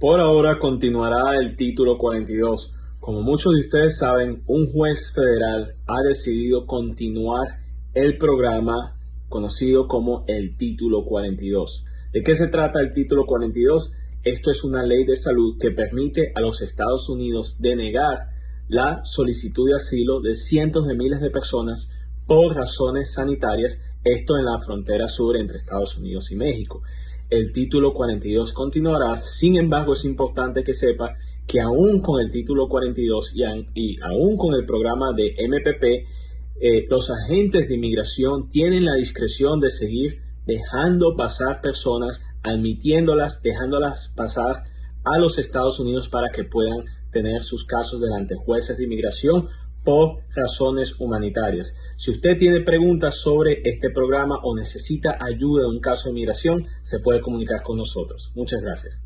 Por ahora continuará el título 42. Como muchos de ustedes saben, un juez federal ha decidido continuar el programa conocido como el título 42. ¿De qué se trata el título 42? Esto es una ley de salud que permite a los Estados Unidos denegar la solicitud de asilo de cientos de miles de personas por razones sanitarias, esto en la frontera sur entre Estados Unidos y México el título 42 continuará. Sin embargo, es importante que sepa que aún con el título 42 y, aún con el programa de MPP, eh, los agentes de inmigración tienen la discreción de seguir dejando pasar personas, admitiéndolas, dejándolas pasar a los Estados Unidos para que puedan tener sus casos delante de jueces de inmigración por razones humanitarias. Si usted tiene preguntas sobre este programa o necesita ayuda en un caso de migración, se puede comunicar con nosotros. Muchas gracias.